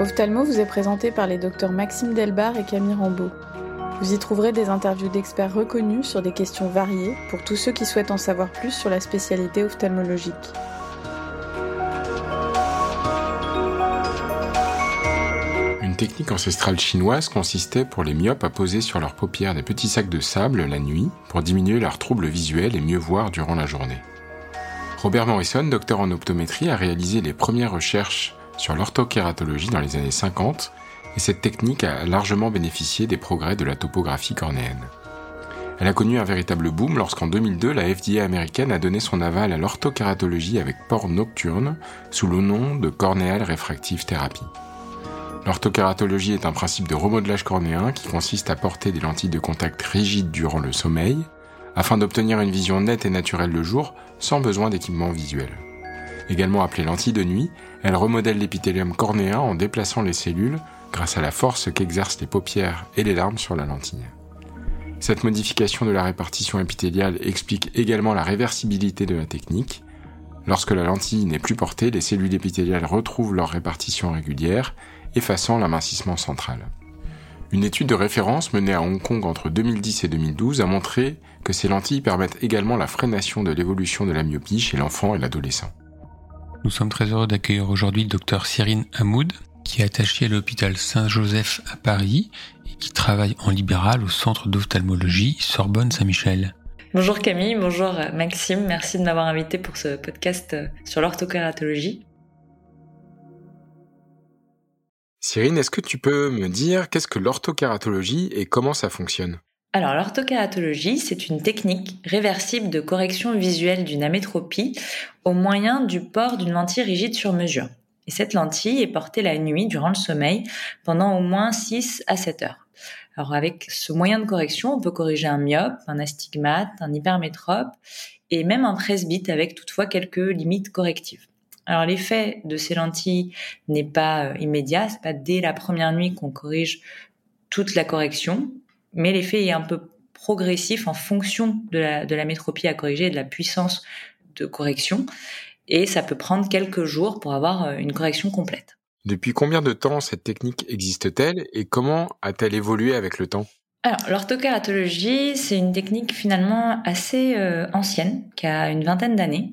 Ophthalmo vous est présenté par les docteurs Maxime Delbar et Camille Rambeau. Vous y trouverez des interviews d'experts reconnus sur des questions variées pour tous ceux qui souhaitent en savoir plus sur la spécialité ophtalmologique. Une technique ancestrale chinoise consistait pour les myopes à poser sur leurs paupières des petits sacs de sable la nuit pour diminuer leurs troubles visuels et mieux voir durant la journée. Robert Morrison, docteur en optométrie, a réalisé les premières recherches sur l'orthokératologie dans les années 50 et cette technique a largement bénéficié des progrès de la topographie cornéenne. Elle a connu un véritable boom lorsqu'en 2002, la FDA américaine a donné son aval à l'orthokératologie avec port nocturne sous le nom de corneal refractive therapy. L'orthokératologie est un principe de remodelage cornéen qui consiste à porter des lentilles de contact rigides durant le sommeil afin d'obtenir une vision nette et naturelle le jour sans besoin d'équipement visuel. Également appelée lentille de nuit, elle remodèle l'épithélium cornéen en déplaçant les cellules grâce à la force qu'exercent les paupières et les larmes sur la lentille. Cette modification de la répartition épithéliale explique également la réversibilité de la technique. Lorsque la lentille n'est plus portée, les cellules épithéliales retrouvent leur répartition régulière, effaçant l'amincissement central. Une étude de référence menée à Hong Kong entre 2010 et 2012 a montré que ces lentilles permettent également la freination de l'évolution de la myopie chez l'enfant et l'adolescent. Nous sommes très heureux d'accueillir aujourd'hui le docteur Cyrine Hamoud, qui est attaché à l'hôpital Saint-Joseph à Paris et qui travaille en libéral au centre d'ophtalmologie Sorbonne-Saint-Michel. Bonjour Camille, bonjour Maxime, merci de m'avoir invité pour ce podcast sur l'orthokératologie. Cyrine, est-ce que tu peux me dire qu'est-ce que l'orthokératologie et comment ça fonctionne? Alors, l'orthokératologie, c'est une technique réversible de correction visuelle d'une amétropie au moyen du port d'une lentille rigide sur mesure. Et cette lentille est portée la nuit durant le sommeil pendant au moins 6 à 7 heures. Alors, avec ce moyen de correction, on peut corriger un myope, un astigmate, un hypermétrope et même un presbyte avec toutefois quelques limites correctives. Alors l'effet de ces lentilles n'est pas euh, immédiat, c'est pas dès la première nuit qu'on corrige toute la correction, mais l'effet est un peu progressif en fonction de la, de la métropie à corriger et de la puissance de correction. Et ça peut prendre quelques jours pour avoir euh, une correction complète. Depuis combien de temps cette technique existe-t-elle et comment a-t-elle évolué avec le temps? Alors, l'orthokératologie, c'est une technique finalement assez euh, ancienne, qui a une vingtaine d'années.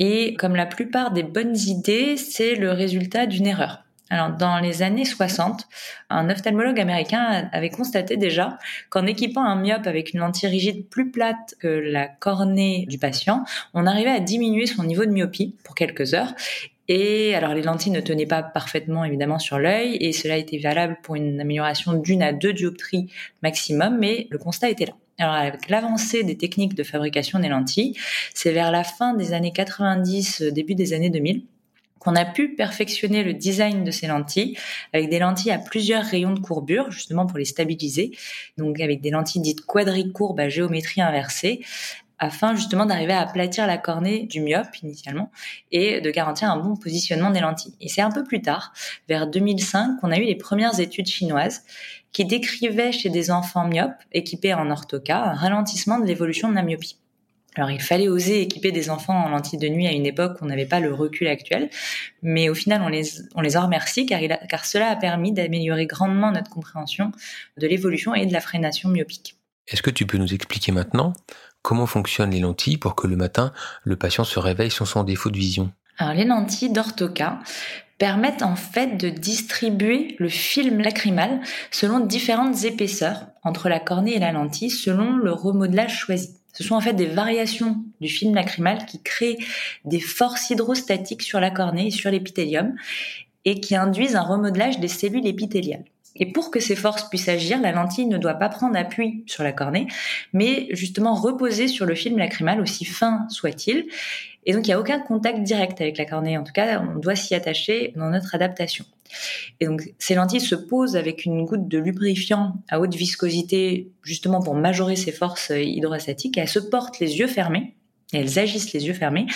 Et comme la plupart des bonnes idées, c'est le résultat d'une erreur. Alors, dans les années 60, un ophtalmologue américain avait constaté déjà qu'en équipant un myope avec une lentille rigide plus plate que la cornée du patient, on arrivait à diminuer son niveau de myopie pour quelques heures. Et alors, les lentilles ne tenaient pas parfaitement, évidemment, sur l'œil, et cela était valable pour une amélioration d'une à deux dioptries maximum, mais le constat était là. Alors avec l'avancée des techniques de fabrication des lentilles, c'est vers la fin des années 90, début des années 2000 qu'on a pu perfectionner le design de ces lentilles avec des lentilles à plusieurs rayons de courbure, justement pour les stabiliser. Donc avec des lentilles dites quadricourbes à géométrie inversée, afin justement d'arriver à aplatir la cornée du myope initialement et de garantir un bon positionnement des lentilles. Et c'est un peu plus tard, vers 2005, qu'on a eu les premières études chinoises qui décrivaient chez des enfants myopes équipés en orthoca un ralentissement de l'évolution de la myopie. Alors il fallait oser équiper des enfants en lentilles de nuit à une époque où on n'avait pas le recul actuel, mais au final on les, on les en remercie car, il car cela a permis d'améliorer grandement notre compréhension de l'évolution et de la freination myopique. Est-ce que tu peux nous expliquer maintenant comment fonctionnent les lentilles pour que le matin le patient se réveille sans son défaut de vision? Alors les lentilles d'orthoca permettent en fait de distribuer le film lacrymal selon différentes épaisseurs entre la cornée et la lentille selon le remodelage choisi. Ce sont en fait des variations du film lacrymal qui créent des forces hydrostatiques sur la cornée et sur l'épithélium et qui induisent un remodelage des cellules épithéliales. Et pour que ces forces puissent agir, la lentille ne doit pas prendre appui sur la cornée, mais justement reposer sur le film lacrymal, aussi fin soit-il. Et donc, il n'y a aucun contact direct avec la cornée. En tout cas, on doit s'y attacher dans notre adaptation. Et donc, ces lentilles se posent avec une goutte de lubrifiant à haute viscosité, justement pour majorer ces forces hydrostatiques. Et elles se portent les yeux fermés, elles agissent les yeux fermés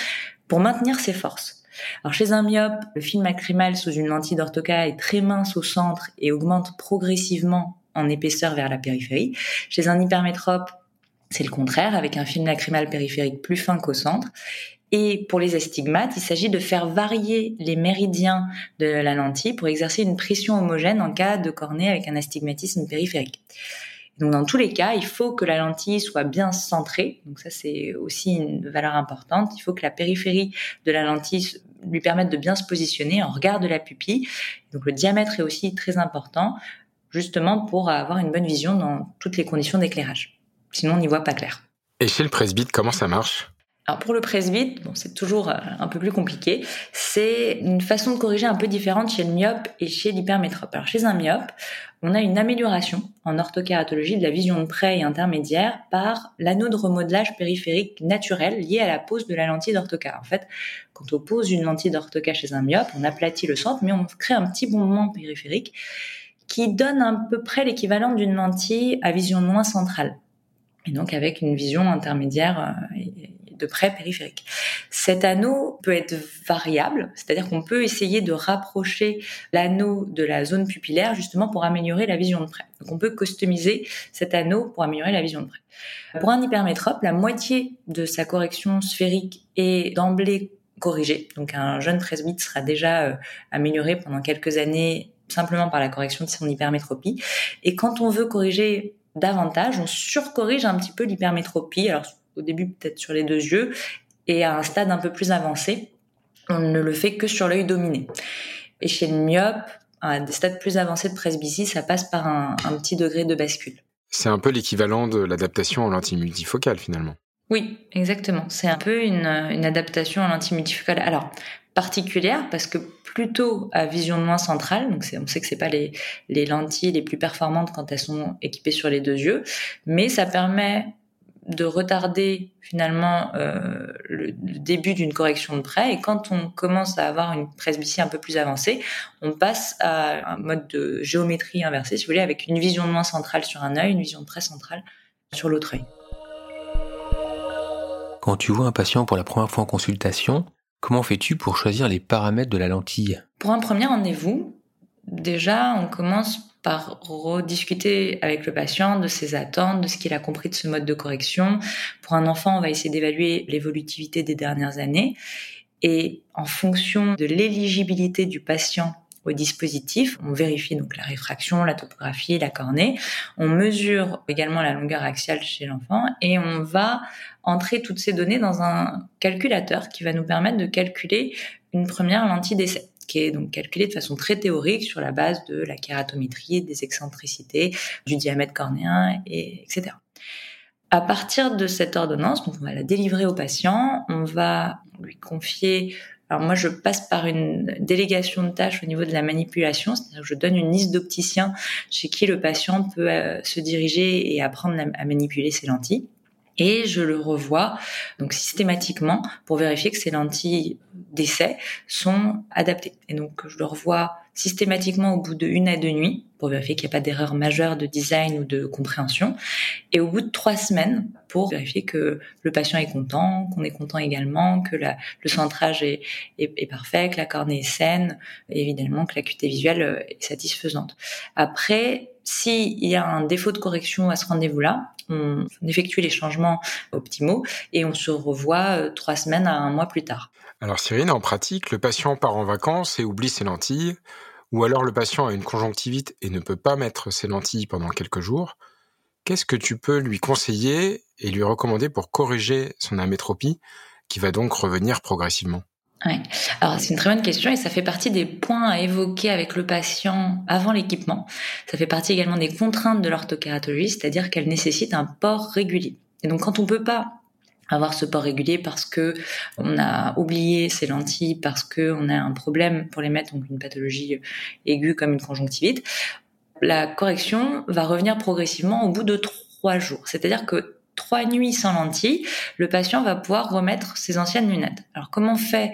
pour maintenir ces forces. Alors chez un myope, le film lacrymal sous une lentille d'orthoca est très mince au centre et augmente progressivement en épaisseur vers la périphérie. Chez un hypermétrope, c'est le contraire, avec un film lacrymal périphérique plus fin qu'au centre. Et pour les astigmates, il s'agit de faire varier les méridiens de la lentille pour exercer une pression homogène en cas de cornée avec un astigmatisme périphérique. Donc dans tous les cas, il faut que la lentille soit bien centrée. Donc ça c'est aussi une valeur importante. Il faut que la périphérie de la lentille lui permette de bien se positionner en regard de la pupille. Donc le diamètre est aussi très important, justement pour avoir une bonne vision dans toutes les conditions d'éclairage. Sinon on n'y voit pas clair. Et chez le presbyte, comment ça marche? Alors pour le presbyte, bon, c'est toujours euh, un peu plus compliqué. C'est une façon de corriger un peu différente chez le myope et chez l'hypermétrope. Alors chez un myope, on a une amélioration en orthokératologie de la vision de près et intermédiaire par l'anneau de remodelage périphérique naturel lié à la pose de la lentille d'orthoca. En fait, quand on pose une lentille d'orthoca chez un myope, on aplatit le centre, mais on crée un petit bombement périphérique qui donne à peu près l'équivalent d'une lentille à vision moins centrale. Et donc avec une vision intermédiaire euh, de près périphérique. Cet anneau peut être variable, c'est-à-dire qu'on peut essayer de rapprocher l'anneau de la zone pupillaire justement pour améliorer la vision de près. Donc on peut customiser cet anneau pour améliorer la vision de près. Pour un hypermétrope, la moitié de sa correction sphérique est d'emblée corrigée. Donc un jeune presbyte sera déjà euh, amélioré pendant quelques années simplement par la correction de son hypermétropie. Et quand on veut corriger davantage, on surcorrige un petit peu l'hypermétropie. Au début peut-être sur les deux yeux, et à un stade un peu plus avancé, on ne le fait que sur l'œil dominé. Et chez le myope, à des stades plus avancés de presbytie, ça passe par un, petit degré de bascule. C'est un peu l'équivalent de l'adaptation en lentille multifocale finalement. Oui, exactement. C'est un peu une, adaptation en lentille multifocale. Alors, particulière parce que plutôt à vision moins centrale, donc on sait que c'est pas les, les lentilles les plus performantes quand elles sont équipées sur les deux yeux, mais ça permet de retarder finalement euh, le, début d'une correction de prêt. Et quand on commence à avoir une presbytie un peu plus avancée, on passe à un mode de géométrie inversée, si vous voulez, avec une vision moins centrale sur un œil, une vision très centrale sur l'autre œil. Quand tu vois un patient pour la première fois en consultation, comment fais-tu pour choisir les paramètres de la lentille? Pour un premier rendez-vous, déjà, on commence par rediscuter avec le patient de ses attentes, de ce qu'il a compris de ce mode de correction. Pour un enfant, on va essayer d'évaluer l'évolutivité des dernières années. Et en fonction de l'éligibilité du patient au dispositif. On vérifie donc la réfraction, la topographie, la cornée. On mesure également la longueur axiale chez l'enfant et on va entrer toutes ces données dans un calculateur qui va nous permettre de calculer une première lentille d'essai qui est donc calculé de façon très théorique sur la base de la kératométrie, des excentricités, du diamètre cornéen, et, etc. À partir de cette ordonnance, donc on va la délivrer au patient, on va lui confier alors moi, je passe par une délégation de tâches au niveau de la manipulation, c'est-à-dire que je donne une liste d'opticiens chez qui le patient peut euh, se diriger et apprendre à manipuler ses lentilles et je le revois donc systématiquement pour vérifier que ces lentilles d'essai sont adaptées. Et donc je le revois systématiquement au bout de une à deux nuits pour vérifier qu'il n'y a pas d'erreur majeure de design ou de compréhension. Et au bout de trois semaines pour vérifier que le patient est content, qu'on est content également, que le centrage est, parfait, que la cornée est saine, et évidemment que l'acuité visuelle est satisfaisante. Après, s'il y a un défaut de correction à ce rendez-vous-là, on effectue les changements optimaux et on se revoit euh, trois semaines à un mois plus tard. Alors Cyrine, en pratique, le patient part en vacances et oublie ses lentilles, ou alors le patient a une conjonctivite et ne peut pas mettre ses lentilles pendant quelques jours. Qu'est-ce que tu peux lui conseiller et lui recommander pour corriger son amétropie qui va donc revenir progressivement? Ouais. Alors c'est une très bonne question et ça fait partie des points à évoquer avec le patient avant l'équipement. Ça fait partie également des contraintes de l'orthokératologie, c'est-à-dire qu'elle nécessite un port régulier. Et donc quand on peut pas avoir ce port régulier parce que on a oublié ses lentilles, parce que on a un problème pour les mettre, donc une pathologie aiguë comme une conjonctivite, la correction va revenir progressivement au bout de trois jours. C'est-à-dire que trois nuits sans lentilles, le patient va pouvoir remettre ses anciennes lunettes. Alors comment on fait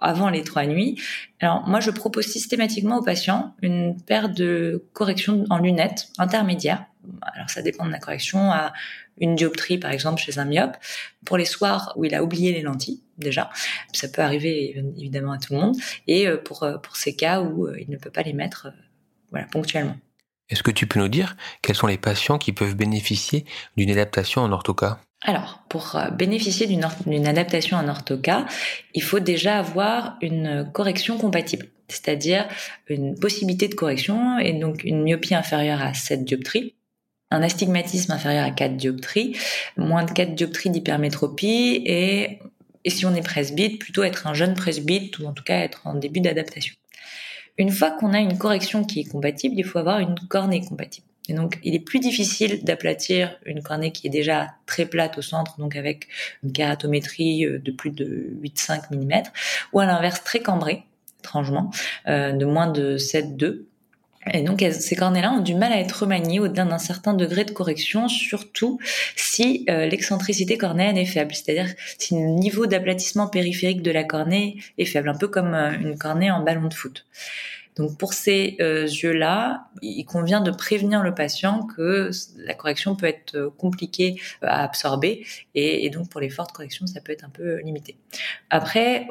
avant les trois nuits? Alors moi je propose systématiquement aux patients une paire de corrections en lunettes intermédiaires. Alors ça dépend de la correction. À une dioptrie par exemple chez un myope. Pour les soirs où il a oublié les lentilles déjà. Ça peut arriver évidemment à tout le monde. Et euh, pour euh, pour ces cas où euh, il ne peut pas les mettre voilà ponctuellement. Est-ce que tu peux nous dire quels sont les patients qui peuvent bénéficier d'une adaptation en orthoca? Alors, pour bénéficier d'une adaptation en orthoca, il faut déjà avoir une correction compatible, c'est-à-dire une possibilité de correction et donc une myopie inférieure à 7 dioptries, astigmatisme inférieur à 4 dioptries, moins de 4 dioptries d'hypermétropie et, si on est presbyte, plutôt être un jeune presbyte ou en tout cas être en début d'adaptation. Une fois qu'on a une correction qui est compatible, il faut avoir une cornée compatible. Et donc, il est plus difficile d'aplatir une cornée qui est déjà très plate au centre, donc avec une kératométrie euh, de plus de 8,5 mm, ou à l'inverse très cambrée, étrangement, euh, de moins de 7,2 et donc ces cornets-là ont du mal à être remaniés au-delà d'un certain degré de correction, surtout si euh, l'excentricité cornéenne est faible, c'est-à-dire si le niveau d'aplatissement périphérique de la cornée est faible, un peu comme une cornée en ballon de foot. Donc pour ces euh, yeux-là, il convient de prévenir le patient que la correction peut être euh, compliquée euh, à absorber et, donc pour les fortes corrections, ça peut être un peu limité. Après,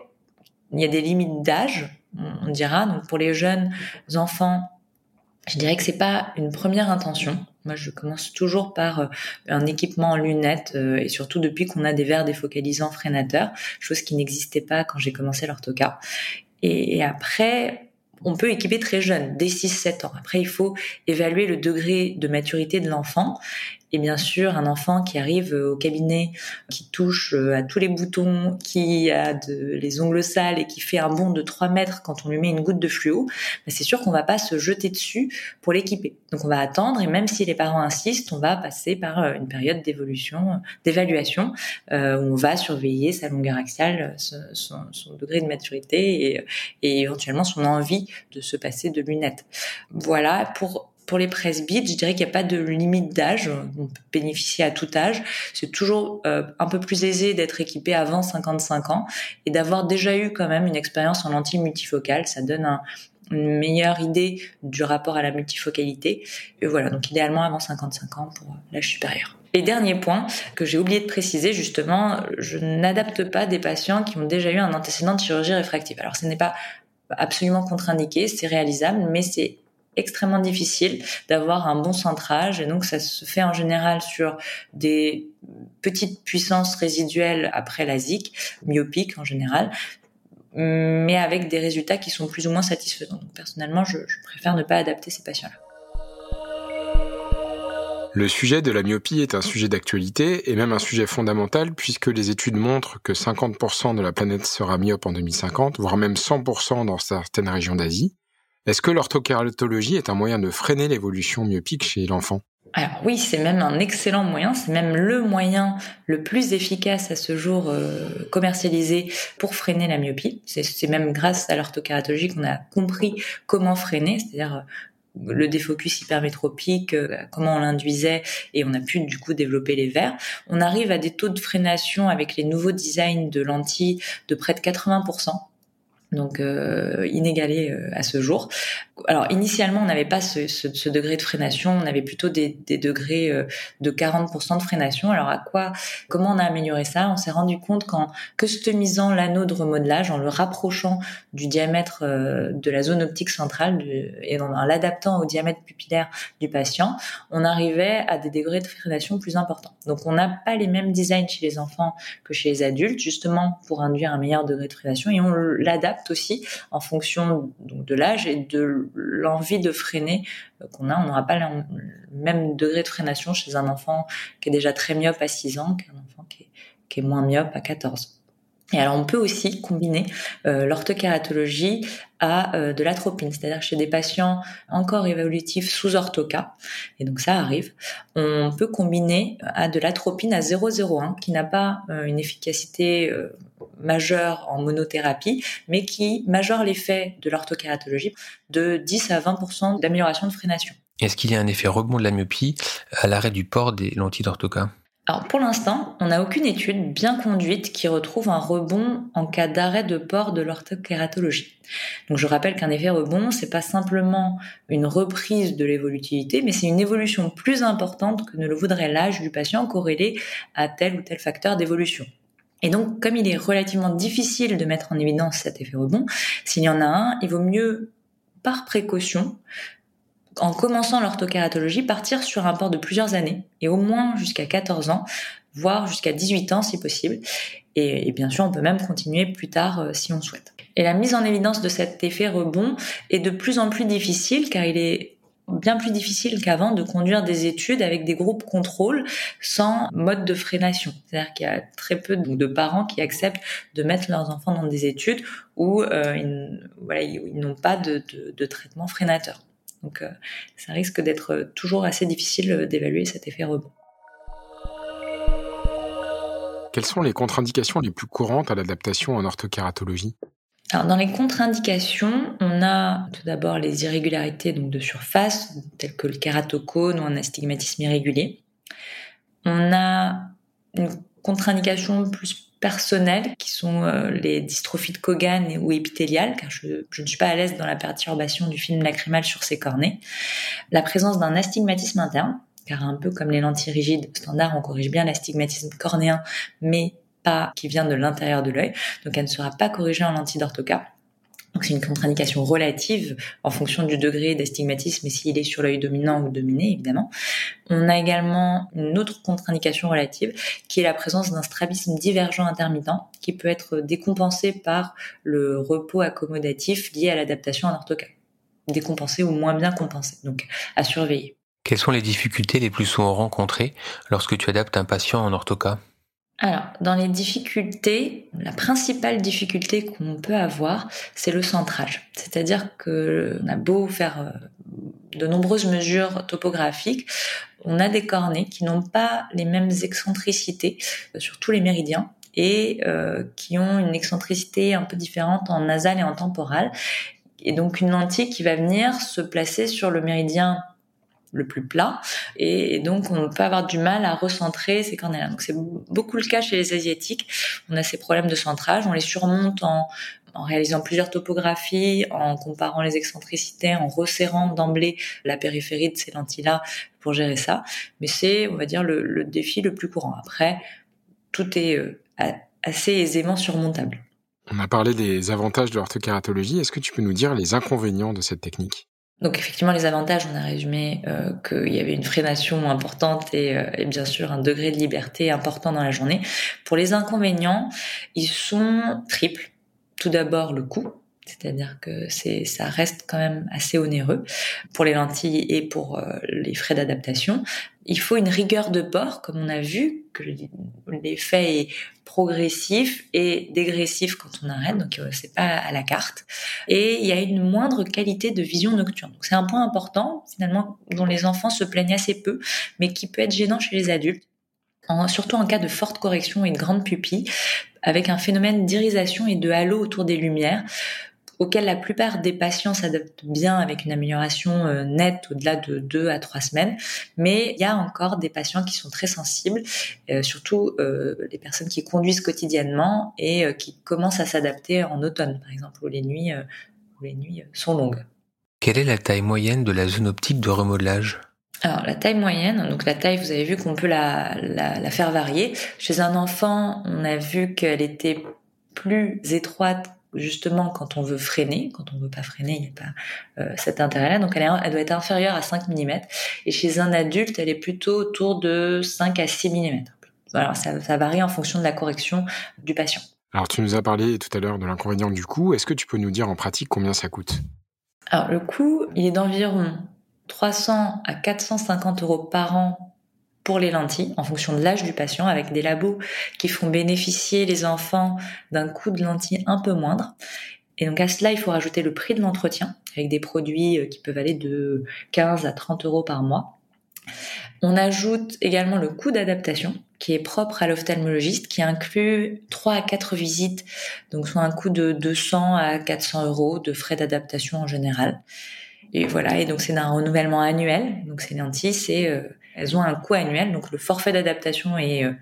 il y a des limites d'âge, on dira. Donc pour les jeunes enfants, je dirais que c'est pas une première intention. Moi, je commence toujours par un équipement en lunettes et surtout depuis qu'on a des verres défocalisants freinateurs, chose qui n'existait pas quand j'ai commencé l'orthoca. et après, on peut équiper très jeune, dès 6-7 ans. Après, il faut évaluer le degré de maturité de l'enfant et bien sûr, un enfant qui arrive euh, au cabinet, qui touche euh, à tous les boutons, qui a de, les ongles sales et qui fait un bond de 3 mètres quand on lui met une goutte de fluo, bah, c'est sûr qu'on va pas se jeter dessus pour l'équiper. Donc on va attendre et même si les parents insistent, on va passer par euh, une période d'évolution, d'évaluation, où on va surveiller sa longueur axiale, son, degré de maturité et, et éventuellement son envie de se passer de lunettes. Voilà pour pour les presbytes, je dirais qu'il n'y a pas de limite d'âge. On peut bénéficier à tout âge. C'est toujours euh, un peu plus aisé d'être équipé avant 55 ans et d'avoir déjà eu quand même une expérience en lentille multifocale. Ça donne une meilleure idée du rapport à la multifocalité. Et voilà, donc idéalement avant 55 ans pour l'âge supérieur. Et dernier point que j'ai oublié de préciser, justement, je n'adapte pas des patients qui ont déjà eu un antécédent de chirurgie réfractive. Alors ce n'est pas absolument contre-indiqué, c'est réalisable, mais c'est extrêmement difficile d'avoir un bon centrage et donc ça se fait en général sur des petites puissances résiduelles après la ZIC, myopiques en général, mais avec des résultats qui sont plus ou moins satisfaisants. Personnellement, je préfère ne pas adapter ces patients-là. Le sujet de la myopie est un sujet d'actualité et même un sujet fondamental puisque les études montrent que 50% de la planète sera myope en 2050, voire même 100% dans certaines régions d'Asie. Est-ce que l'orthokératologie est un moyen de freiner l'évolution myopique chez l'enfant? Alors oui, c'est même un excellent moyen, c'est même le moyen le plus efficace à ce jour euh, commercialisé pour freiner la myopie. C'est même grâce à l'orthokératologie qu'on a compris comment freiner, c'est-à-dire euh, le défocus hypermétropique, euh, comment on l'induisait et on a pu du coup développer les verres. On arrive à des taux de freination avec les nouveaux designs de lentilles de près de 80% donc euh, inégalé euh, à ce jour. Alors initialement, on n'avait pas ce, ce, ce, degré de freination, on avait plutôt des, des degrés euh, de 40% de freination. Alors à quoi, comment on a amélioré ça? On s'est rendu compte qu'en customisant l'anneau de remodelage, en le rapprochant du diamètre euh, de la zone optique centrale et en, l'adaptant au diamètre pupillaire du patient, on arrivait à des degrés de freination plus importants. Donc on n'a pas les mêmes designs chez les enfants que chez les adultes, justement pour induire un meilleur degré de freination et on l'adapte aussi en fonction de l'âge et de l'envie de freiner euh, qu'on a. On n'aura pas le même degré de freination chez un enfant qui est déjà très myope à 6 ans qu'un enfant qui est, qui est moins myope à 14. Et alors on peut aussi combiner euh, à euh, de l'atropine, c'est-à-dire chez des patients encore évolutifs sous orthoca, et donc ça arrive, on peut combiner à de l'atropine à 0,01 qui n'a pas euh, une efficacité euh, majeure en monothérapie, mais qui majore l'effet de l'orthokératologie de 10 à 20% d'amélioration de freination. Est-ce qu'il y a un effet rebond de la myopie à l'arrêt du port des lentilles d'orthoca? Alors pour l'instant, on n'a aucune étude bien conduite qui retrouve un rebond en cas d'arrêt de port de l'orthokératologie. Donc je rappelle qu'un effet rebond, c'est pas simplement une reprise de l'évolutivité, mais c'est une évolution plus importante que ne le voudrait l'âge du patient corrélé à tel ou tel facteur d'évolution. Et donc, comme il est relativement difficile de mettre en évidence cet effet rebond, s'il y en a un, il vaut mieux, par précaution, en commençant l'orthokératologie, partir sur un port de plusieurs années, et au moins jusqu'à 14 ans, voire jusqu'à 18 ans si possible. Et, bien sûr, on peut même continuer plus tard euh, si on souhaite. Et la mise en évidence de cet effet rebond est de plus en plus difficile car il est bien plus difficile qu'avant de conduire des études avec des groupes contrôle sans mode de freination. C'est-à-dire qu'il y a très peu de parents qui acceptent de mettre leurs enfants dans des études où euh, ils, n'ont pas de, de, de, traitement freinateur. Donc euh, ça risque d'être toujours assez difficile d'évaluer cet effet rebond. Quelles sont les contre-indications les plus courantes à l'adaptation en orthokératologie? Alors dans les contre-indications, on a tout d'abord les irrégularités donc de surface, telles que le kératocone ou un astigmatisme irrégulier. On a une contre-indication plus personnelle qui sont euh, les dystrophies de Kogan ou épithéliales, car je, ne suis pas à l'aise dans la perturbation du film lacrymal sur ces cornets. La présence d'un astigmatisme interne, car un peu comme les lentilles rigides standard, on corrige bien l'astigmatisme cornéen, mais pas qui vient de l'intérieur de l'œil, donc elle ne sera pas corrigée en lentille d'orthoca. Donc c'est une contre-indication relative en fonction du degré d'astigmatisme et s'il est sur l'œil dominant ou dominé évidemment. On a également une autre contre-indication relative qui est la présence d'un strabisme divergent intermittent qui peut être décompensé par le repos accommodatif lié à l'adaptation en orthoca. Décompensé ou moins bien compensé, donc à surveiller. Quelles sont les difficultés les plus souvent rencontrées lorsque tu adaptes un patient en orthoca alors, dans les difficultés, la principale difficulté qu'on peut avoir, c'est le centrage. C'est-à-dire que on a beau faire euh, de nombreuses mesures topographiques, on a des cornets qui n'ont pas les mêmes excentricités euh, sur tous les méridiens et euh, qui ont une excentricité un peu différente en nasal et en temporal. Et donc une lentille qui va venir se placer sur le méridien le plus plat et, donc on peut avoir du mal à recentrer ces cornets-là. Donc c'est beaucoup le cas chez les asiatiques. On a ces problèmes de centrage, on les surmonte en, réalisant plusieurs topographies, en comparant les excentricités, en resserrant d'emblée la périphérie de ces lentilles-là pour gérer ça. Mais c'est, on va dire, le, le, défi le plus courant. Après, tout est euh, assez aisément surmontable. On a parlé des avantages de l'orthokératologie. Est-ce que tu peux nous dire les inconvénients de cette technique? Donc effectivement, les avantages, on a résumé euh, qu'il y avait une freination importante et, euh, et, bien sûr un degré de liberté important dans la journée. Pour les inconvénients, ils sont triples. Tout d'abord le coût, c'est-à-dire que c'est ça reste quand même assez onéreux pour les lentilles et pour euh, les frais d'adaptation. Il faut une rigueur de port, comme on a vu, que l'effet est progressif et dégressif quand on arrête, donc euh, c'est pas à la carte. Et il y a une moindre qualité de vision nocturne. Donc c'est un point important, finalement, dont les enfants se plaignent assez peu, mais qui peut être gênant chez les adultes. surtout en cas de forte correction et de grande pupille, avec un phénomène d'irisation et de halo autour des lumières auquel la plupart des patients s'adaptent bien avec une amélioration euh, nette au-delà de deux à trois semaines. Mais il y a encore des patients qui sont très sensibles, euh, surtout euh, les personnes qui conduisent quotidiennement et qui commencent à s'adapter en automne, par exemple, où les nuits, où les nuits sont longues. Quelle est la taille moyenne de la zone optique de remodelage? Alors la taille moyenne, donc la taille, vous avez vu qu'on peut la, la, la, faire varier. Chez un enfant, on a vu qu'elle était plus étroite justement quand on veut freiner, quand on veut pas freiner, il n'y a pas euh, cet intérêt-là. Donc elle, elle, doit être inférieure à 5 mm. Et chez un adulte, elle est plutôt autour de 5 à 6 mm. Voilà, ça, ça varie en fonction de la correction du patient. Alors tu nous as parlé tout à l'heure de l'inconvénient du coût. Est-ce que tu peux nous dire en pratique combien ça coûte? Alors le coût, il est d'environ 300 à 450 euros par an pour les lentilles en fonction de l'âge du patient avec des labos qui font bénéficier les enfants d'un coût de lentilles un peu moindre. Et donc à cela, il faut rajouter le prix de l'entretien avec des produits euh, qui peuvent aller de 15 à 30 euros par mois. On ajoute également le coût d'adaptation qui est propre à l'ophtalmologiste, qui inclut 3 à 4 visites, donc soit un coût de 200 à 400 euros de frais d'adaptation en général. Et voilà, et donc c'est un renouvellement annuel. Donc ces lentilles, c'est euh, elles ont un coût annuel, donc le forfait d'adaptation est euh,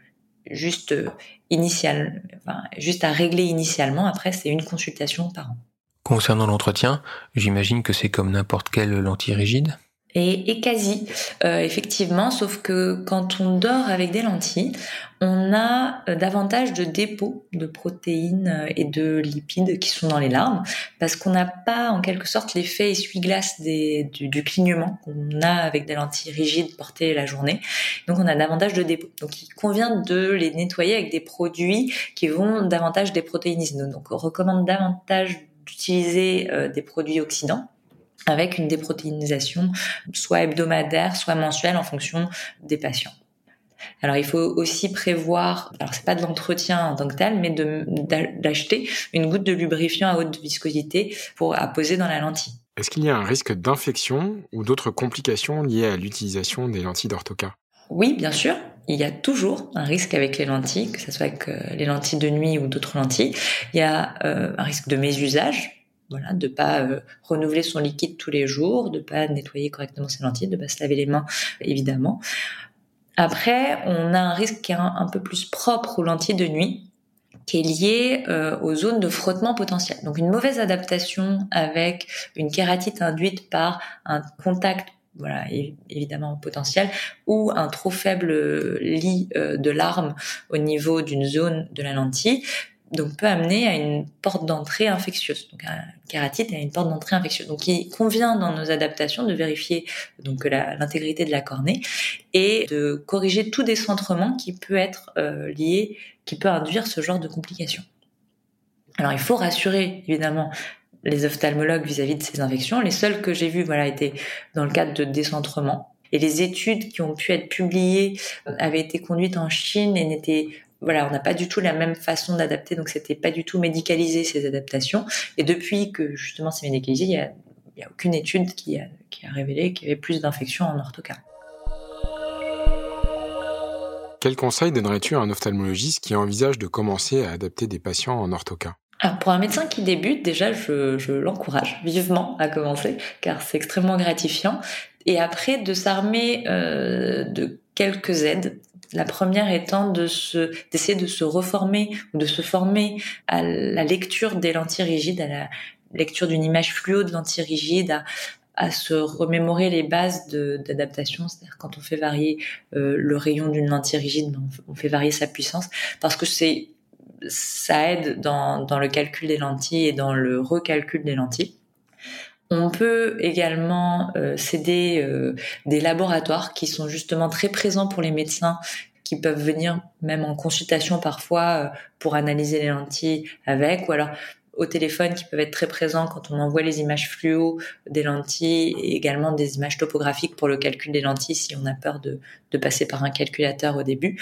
juste euh, initial, enfin, juste à régler initialement. Après, c'est une consultation par an. Concernant l'entretien, j'imagine que c'est comme n'importe quelle lentille rigide. Et, quasi, euh, effectivement, sauf que quand on dort avec des lentilles, on a euh, davantage de dépôts de protéines euh, et de lipides qui sont dans les larmes, parce qu'on n'a pas en quelque sorte l'effet essuie-glace du, du clignement qu'on a avec des lentilles rigides portées la journée. Donc on a davantage de dépôts. Donc il convient de les nettoyer avec des produits qui vont davantage des protéiniser. Donc on recommande davantage d'utiliser des produits oxydants avec une déprotéinisation soit hebdomadaire, soit mensuelle en fonction des patients. Alors il faut aussi prévoir, alors c'est pas de l'entretien en tant que tel, mais d'acheter une goutte de lubrifiant à haute viscosité pour apposer dans la lentille. Est-ce qu'il y a un risque d'infection ou d'autres complications liées à l'utilisation des lentilles d'orthoca Oui, bien sûr. Il y a toujours un risque avec les lentilles, que ce soit avec euh, les lentilles de nuit ou d'autres lentilles. Il y a euh, un risque de mésusage, voilà, de pas euh, renouveler son liquide tous les jours, de pas nettoyer correctement ses lentilles, de pas se laver les mains évidemment. Après, on a un risque qui est un, peu plus propre aux lentilles de nuit, qui est lié euh, aux zones de frottement potentiel. Donc une mauvaise adaptation avec une kératite induite par un contact voilà, évidemment potentiel, ou un trop faible lit euh, de larmes au niveau d'une zone de la lentille donc peut amener à une porte d'entrée infectieuse. Donc un kératite a une porte d'entrée infectieuse. Donc il convient dans nos adaptations de vérifier donc l'intégrité de la cornée et de corriger tout décentrement qui peut être euh, lié, qui peut induire ce genre de complications. Alors il faut rassurer évidemment les ophtalmologues vis-à-vis de ces infections. Les seules que j'ai vues voilà étaient dans le cadre de décentrement. Et les études qui ont pu être publiées euh, avaient été conduites en Chine et n'étaient voilà, on n'a pas du tout la même façon d'adapter, donc c'était pas du tout médicalisé ces adaptations. Et depuis que justement c'est médicalisé, il n'y a, a, aucune étude qui a, qui a révélé qu'il y avait plus d'infections en orthocar. Quel conseil donnerais-tu à un ophtalmologiste qui envisage de commencer à adapter des patients en orthocar alors pour un médecin qui débute, déjà je, je l'encourage vivement à commencer, car c'est extrêmement gratifiant. Et après de s'armer euh, de quelques aides la première étant de se, d'essayer de se reformer ou de se former à la lecture des lentilles rigides, à la lecture d'une image fluo de lentilles rigides, à, se remémorer les bases d'adaptation, c'est-à-dire quand on fait varier euh, le rayon d'une lentille rigide, ben, on fait varier sa puissance, parce que c'est ça aide dans, dans le calcul des lentilles et dans le recalcul des lentilles. On peut également euh, céder euh, des laboratoires qui sont justement très présents pour les médecins qui peuvent venir même en consultation parfois euh, pour analyser les lentilles avec ou alors au téléphone qui peuvent être très présents quand on envoie les images fluo des lentilles et également des images topographiques pour le calcul des lentilles si on a peur de, de passer par un calculateur au début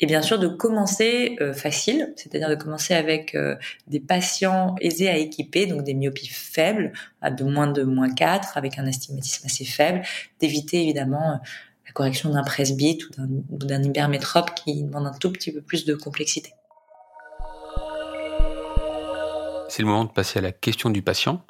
et bien sûr de commencer euh, facile, c'est-à-dire de commencer avec euh, des patients aisés à équiper, donc des myopies faibles, à de moins de moins 4, avec un astigmatisme assez faible, d'éviter évidemment euh, la correction d'un presbyte ou d'un hypermétrope qui demande un tout petit peu plus de complexité. C'est le moment de passer à la question du patient.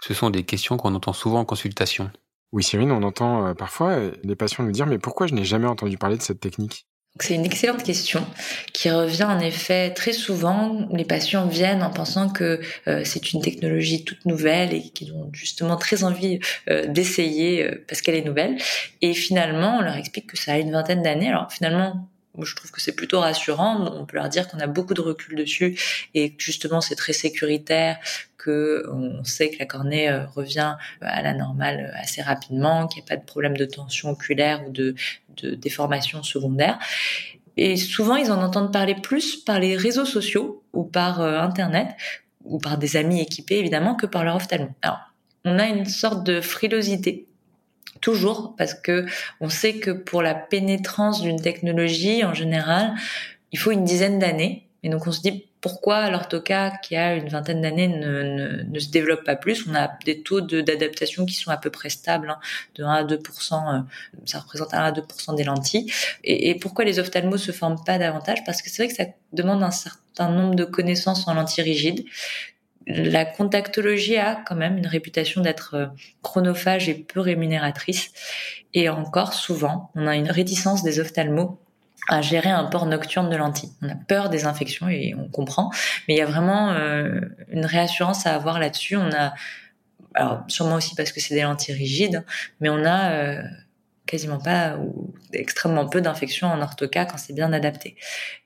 Ce sont des questions qu'on entend souvent en consultation. Oui, Cyrine, on entend parfois les patients nous dire mais pourquoi je n'ai jamais entendu parler de cette technique? C'est une excellente question qui revient en effet très souvent. Les patients viennent en pensant que euh, c'est une technologie toute nouvelle et qu'ils ont justement très envie euh, d'essayer euh, parce qu'elle est nouvelle. Et finalement, on leur explique que ça a une vingtaine d'années. Alors finalement, je trouve que c'est plutôt rassurant. On peut leur dire qu'on a beaucoup de recul dessus et que justement c'est très sécuritaire, que on sait que la cornée revient à la normale assez rapidement, qu'il n'y a pas de problème de tension oculaire ou de de déformations secondaires. Et souvent, ils en entendent parler plus par les réseaux sociaux ou par euh, Internet ou par des amis équipés, évidemment, que par leur ophtalmo. Alors, on a une sorte de frilosité toujours parce que on sait que pour la pénétrance d'une technologie en général, il faut une dizaine d'années. Et donc on se dit pourquoi l'orthoca qui a une vingtaine d'années ne, ne, se développe pas plus? On a des taux d'adaptation qui sont à peu près stables, hein, de 1 à 2 euh, ça représente 1 à 2% des lentilles. Et, et, pourquoi les ophtalmos se forment pas davantage? Parce que c'est vrai que ça demande un certain nombre de connaissances en lentilles rigides. La contactologie a quand même une réputation d'être euh, chronophage et peu rémunératrice. Et encore souvent, on a une réticence des ophtalmos à gérer un port nocturne de lentilles. On a peur des infections et on comprend, mais il y a vraiment euh, une réassurance à avoir là-dessus. On a Alors sûrement aussi parce que c'est des lentilles rigides, mais on a quasiment pas ou extrêmement peu d'infections en orthoca quand c'est bien adapté.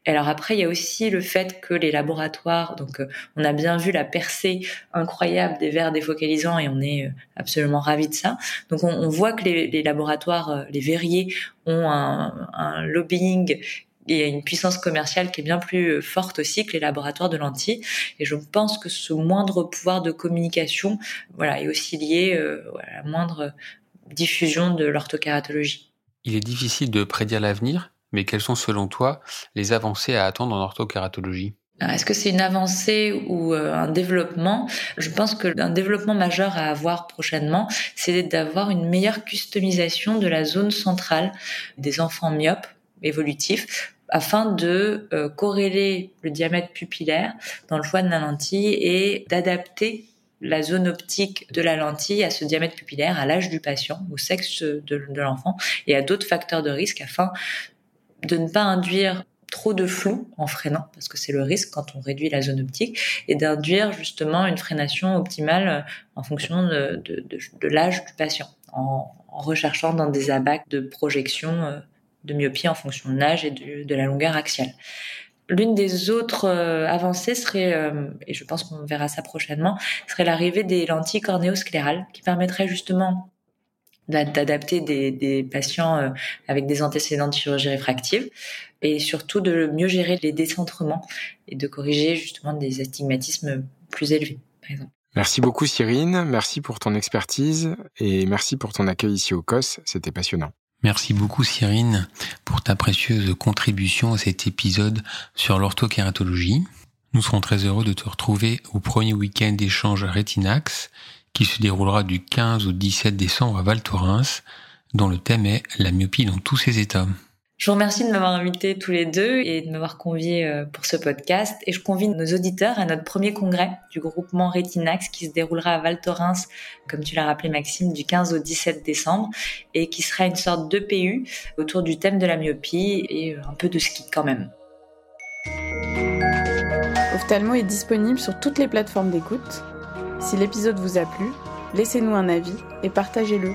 Et alors après, il y a aussi le fait que les laboratoires, donc euh, on a bien vu la percée incroyable des verres défocalisants et on est euh, absolument ravis de ça. Donc on, voit que les, laboratoires, euh, les verriers ont un, lobbying et une puissance commerciale qui est bien plus forte aussi que les laboratoires de lentilles. Et je pense que ce moindre pouvoir de communication, voilà, est aussi lié à la moindre diffusion de l'orthokératologie. Il est difficile de prédire l'avenir, mais quelles sont selon toi les avancées à attendre en orthokératologie est-ce que c'est une avancée ou euh, un développement? Je pense que un développement majeur à avoir prochainement, c'est d'avoir une meilleure customisation de la zone centrale des enfants myopes évolutifs afin de euh, corréler le diamètre pupillaire dans le choix de la lentille et d'adapter la zone optique de la lentille à ce diamètre pupillaire, à l'âge du patient, au sexe de, l'enfant et à d'autres facteurs de risque afin de ne pas induire trop de flou en freinant, parce que c'est le risque quand on réduit la zone optique, et d'induire justement une freination optimale en fonction de, l'âge du patient, en, recherchant dans des abacs de projection euh, de myopie en fonction de l'âge et de la longueur axiale. L'une des autres euh, avancées serait, euh, et je pense qu'on verra ça prochainement, serait l'arrivée des lentilles cornéosclérales qui permettraient justement d'adapter des, patients euh, avec des antécédents de chirurgie réfractive et surtout de mieux gérer les décentrements et de corriger justement des astigmatismes plus élevés, par exemple. Merci beaucoup Cyrine, merci pour ton expertise et merci pour ton accueil ici au COS, c'était passionnant. Merci beaucoup Cyrine pour ta précieuse contribution à cet épisode sur l'orthokératologie. Nous serons très heureux de te retrouver au premier week-end d'échange Retinax qui se déroulera du 15 au 17 décembre à Val Thorens dont le thème est la myopie dans tous ses états. Je vous remercie de m'avoir invité tous les deux et de m'avoir convié euh, pour ce podcast. Et je convie nos auditeurs à notre premier congrès du groupement Retinax qui se déroulera à Val Thorens, comme tu l'as rappelé Maxime, du 15 au 17 décembre et qui sera une sorte de PU autour du thème de la myopie et euh, un peu de ski quand même. Ophthalmo est disponible sur toutes les plateformes d'écoute. Si l'épisode vous a plu, laissez-nous un avis et partagez-le.